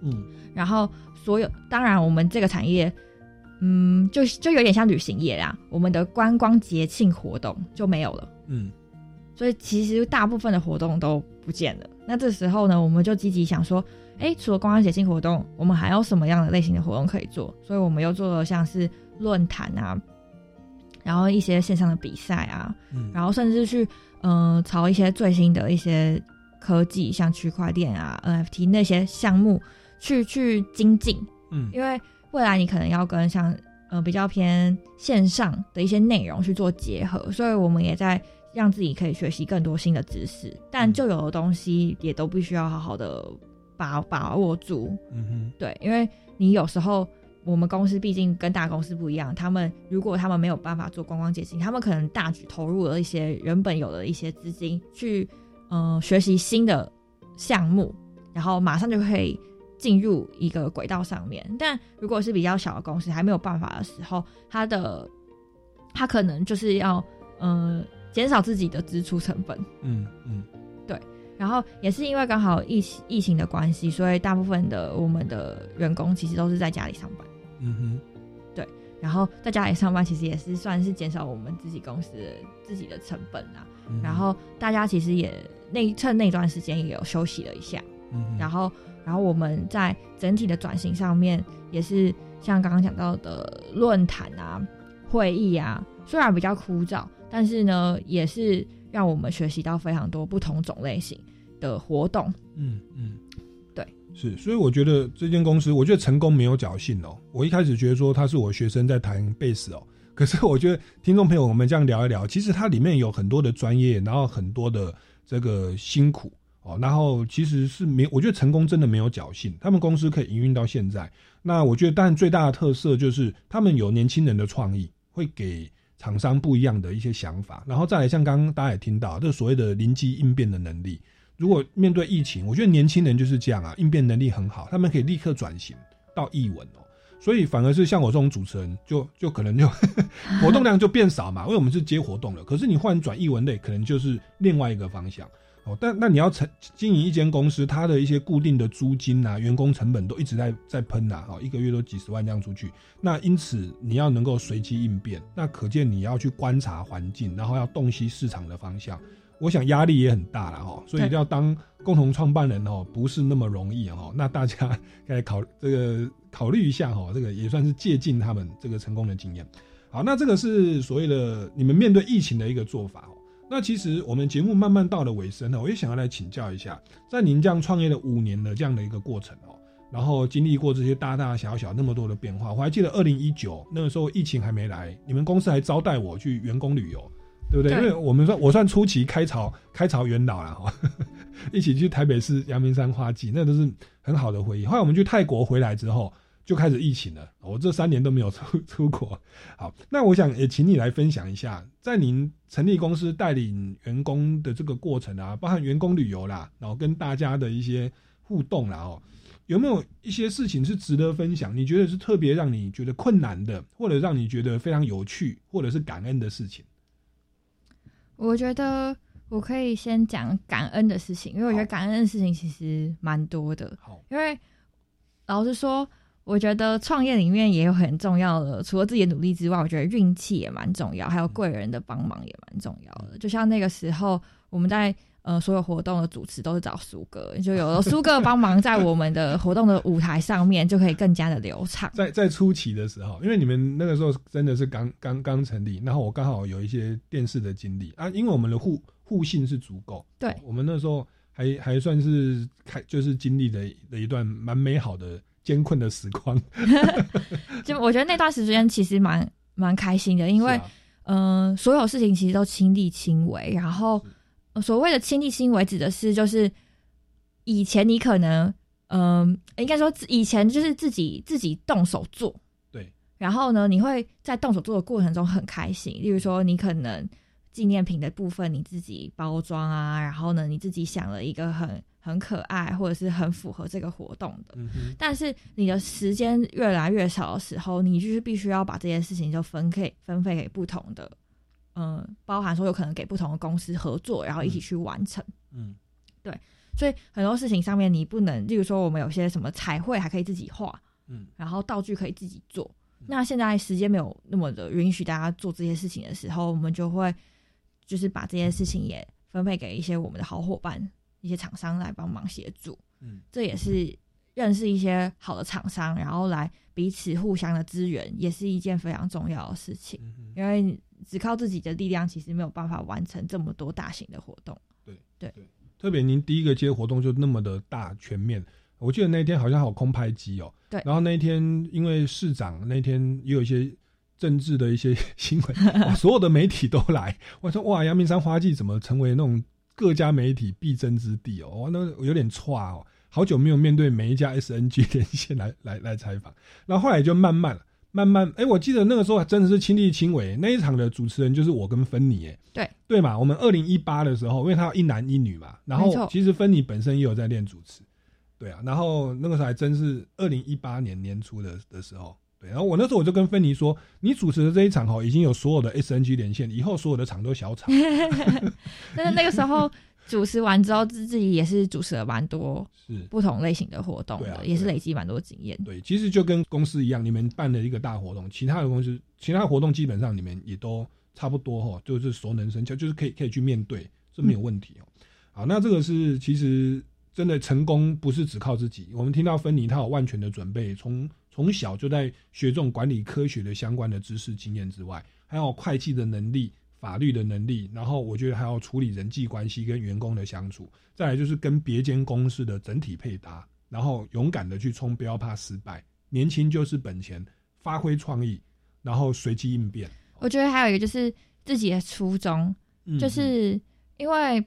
嗯，然后所有当然我们这个产业，嗯，就就有点像旅行业啦，我们的观光节庆活动就没有了。嗯，所以其实大部分的活动都不见了。那这时候呢，我们就积极想说，哎，除了观光节庆活动，我们还有什么样的类型的活动可以做？所以我们又做了像是论坛啊，然后一些线上的比赛啊，嗯然后甚至去嗯、呃朝一些最新的一些科技，像区块链啊、NFT 那些项目去去精进。嗯因为未来你可能要跟像呃比较偏线上的一些内容去做结合，所以我们也在让自己可以学习更多新的知识，但旧有的东西也都必须要好好的把把握住。嗯哼，对，因为你有时候我们公司毕竟跟大公司不一样，他们如果他们没有办法做观光解禁，他们可能大举投入了一些原本有的一些资金去嗯、呃学习新的项目，然后马上就可以进入一个轨道上面。但如果是比较小的公司还没有办法的时候，它的它可能就是要嗯减少自己的支出成本，嗯嗯。对，然后也是因为刚好疫情疫情的关系，所以大部分的我们的员工其实都是在家里上班。嗯哼，对，然后在家里上班其实也是算是减少我们自己公司的自己的成本啦。嗯然后大家其实也那趁那段时间也有休息了一下，嗯然后然后我们在整体的转型上面也是像刚刚讲到的论坛啊、会议啊，虽然比较枯燥，但是呢也是让我们学习到非常多不同种类型的活动。嗯嗯，对，是，所以我觉得这间公司，我觉得成功没有侥幸哦。我一开始觉得说他是我学生在弹贝斯哦，可是我觉得听众朋友我们这样聊一聊，其实它里面有很多的专业，然后很多的这个辛苦哦，然后其实是没，我觉得成功真的没有侥幸，他们公司可以营运到现在。那我觉得，当然最大的特色就是他们有年轻人的创意，会给厂商不一样的一些想法，然后再来像刚刚大家也听到，这所谓的临机应变的能力。如果面对疫情，我觉得年轻人就是这样啊，应变能力很好，他们可以立刻转型到译文哦。所以反而是像我这种主持人，就 就可能就 活动量就变少嘛，因为我们是接活动的。可是你换转译文类，可能就是另外一个方向哦。但那你要成经营一间公司，它的一些固定的租金啊、员工成本都一直在在喷呐，哦，一个月都几十万这样出去。那因此你要能够随机应变，那可见你要去观察环境，然后要洞悉市场的方向。我想压力也很大了哈，所以对要当共同创办人哦，不是那么容易哈。那大家该考这个考虑一下哈，这个也算是借鉴他们这个成功的经验。好，那这个是所谓的你们面对疫情的一个做法哦。那其实我们节目慢慢到了尾声了，我也想要来请教一下，在您这样创业的五年的这样的一个过程哦，然后经历过这些大大小小那么多的变化，我还记得二零一九那个时候疫情还没来，你们公司还招待我去员工旅游。对不对？对因为我们算我算初期开朝开朝元老了哈，一起去台北市阳明山花季，那都是很好的回忆。后来我们去泰国回来之后，就开始疫情了。我这三年都没有出 出国。好，那我想也请你来分享一下，在您成立公司、带领员工的这个过程啊，包含员工旅游啦，然后跟大家的一些互动啦，哦，有没有一些事情是值得分享？你觉得是特别让你觉得困难的，或者让你觉得非常有趣，或者是感恩的事情？我觉得，我我可以先讲感恩的事情，因为我觉得感恩的事情其实蛮多的。好，因为老实说，我觉得创业里面也有很重要的，除了自己的努力之外，我觉得运气也蛮重要，还有贵人的帮忙也蛮重要的。就像那个时候，我们在呃所有活动的主持都是找苏哥，就有了苏哥帮忙，在我们的 活动的舞台上面就可以更加的流畅。在在初期的时候，因为你们那个时候真的是刚刚刚成立，然后我刚好有一些电视的经历啊，因为我们的互互信是足够，对我们那时候还还算是开就是经历的的一段蛮美好的艰困的时光，就我觉得那段时间其实蛮蛮开心的，因为嗯、呃所有事情其实都亲力亲为，然后、呃所谓的亲力亲为指的是就是以前你可能嗯、应该说以前就是自己自己动手做，对，然后呢你会在动手做的过程中很开心，例如说你可能纪念品的部分你自己包装啊，然后呢你自己想了一个很很可爱或者是很符合这个活动的，但是你的时间越来越少的时候，你就是必须要把这件事情就分给分配给不同的，嗯、包含说有可能给不同的公司合作，然后一起去完成。嗯对所以很多事情上面你不能，例如说我们有些什么彩绘还可以自己画，嗯然后道具可以自己做。那现在时间没有那么的允许大家做这些事情的时候，我们就会就是把这些事情也分配给一些我们的好伙伴、一些厂商来帮忙协助。嗯这也是认识一些好的厂商，然后来彼此互相的支援，也是一件非常重要的事情。嗯，因为只靠自己的力量，其实没有办法完成这么多大型的活动。对对特别您第一个接活动就那么的大全面，我记得那一天好像还有空拍机哦。对然后那一天因为市长那天也有一些政治的一些 新闻，哇 所有的媒体都来，我说哇，阳明山花季怎么成为那种各家媒体必争之地哦？哇，那有点差哦，好久没有面对每一家 SNG 连线来来来采访，然后后来就慢慢慢慢，哎，我记得那个时候还真的是亲力亲为，那一场的主持人就是我跟芬妮，哎，对。对嘛，我们二零一八的时候，因为他有一男一女嘛，然后其实芬妮本身也有在练主持，对啊，然后那个时候还真是二零一八年年初的的时候，对，然后我那时候我就跟芬妮说，你主持的这一场哈，已经有所有的 SNG 连线，以后所有的场都小场，但是那个时候主持完之后，自自己也是主持了蛮多是。不同类型的活动的，也是累积蛮多经验。对，其实就跟公司一样，你们办了一个大活动，其他的公司其他活动基本上你们也都差不多哈，就是熟能生巧，就是可以可以去面对，这没有问题哦。好，那这个是其实真的成功不是只靠自己，我们听到芬妮她有万全的准备，从从小就在学这种管理科学的相关的知识经验之外，还有会计的能力。法律的能力，然后我觉得还要处理人际关系跟员工的相处，再来就是跟别间公司的整体配搭，然后勇敢的去冲，不要怕失败。年轻就是本钱，发挥创意，然后随机应变。我觉得还有一个就是自己的初衷，嗯就是因为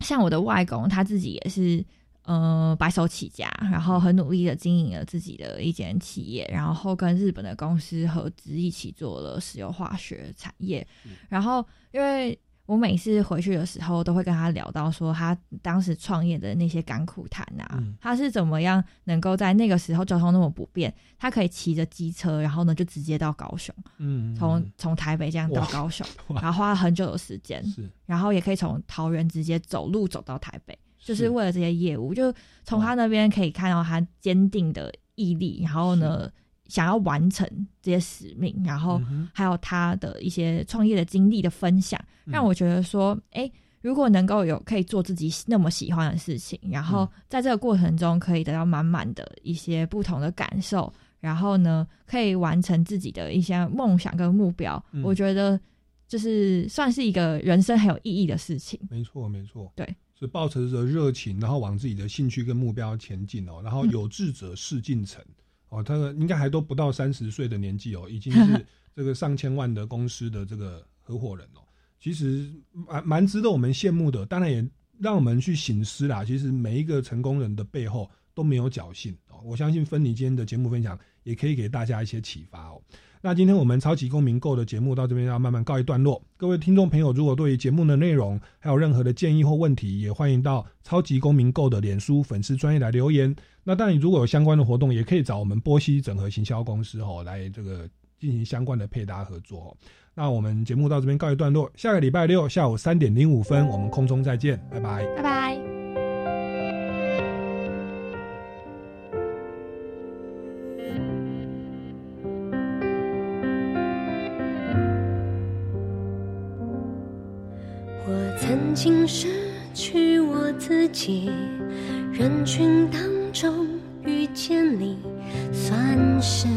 像我的外公他自己也是呃白手起家，然后很努力的经营了自己的一间企业，然后跟日本的公司合资一起做了石油化学产业，然后因为。我每次回去的时候，都会跟他聊到说他当时创业的那些甘苦谈啊，嗯。他是怎么样能够在那个时候交通那么不便，他可以骑着机车，然后呢就直接到高雄，嗯，从从台北这样到高雄，然后花了很久的时间，是。然后也可以从桃园直接走路走到台北，就是是。为了这些业务。就从他那边可以看到他坚定的毅力，然后呢，想要完成这些使命，然后还有他的一些创业的经历的分享，嗯。让我觉得说，哎、如果能够有可以做自己那么喜欢的事情，然后嗯。在这个过程中可以得到满满的一些不同的感受，然后呢，可以完成自己的一些梦想跟目标，嗯。我觉得就是算是一个人生很有意义的事情。没错，没错，对，是抱持着热情，然后往自己的兴趣跟目标前进哦。然后嗯有志者事竟成、哦，他应该还都不到三十岁的年纪哦，已经是 这个上千万的公司的这个合伙人哦。其实蛮蛮值得我们羡慕的，当然也让我们去醒思啦。其实每一个成功人的背后都没有侥幸哦。我相信芬妮今天的节目分享也可以给大家一些启发哦。那今天我们超级公民购的节目到这边要慢慢告一段落。各位听众朋友，如果对于节目的内容还有任何的建议或问题，也欢迎到超级公民购的脸书粉丝专业来留言。那当然，如果有相关的活动，也可以找我们波西整合行销公司哦来这个进行相关的配搭合作。那我们节目到这边告一段落，下个礼拜六下午三点零五分，我们空中再见，拜拜，拜拜。竟失去我自己人群当中遇见你算是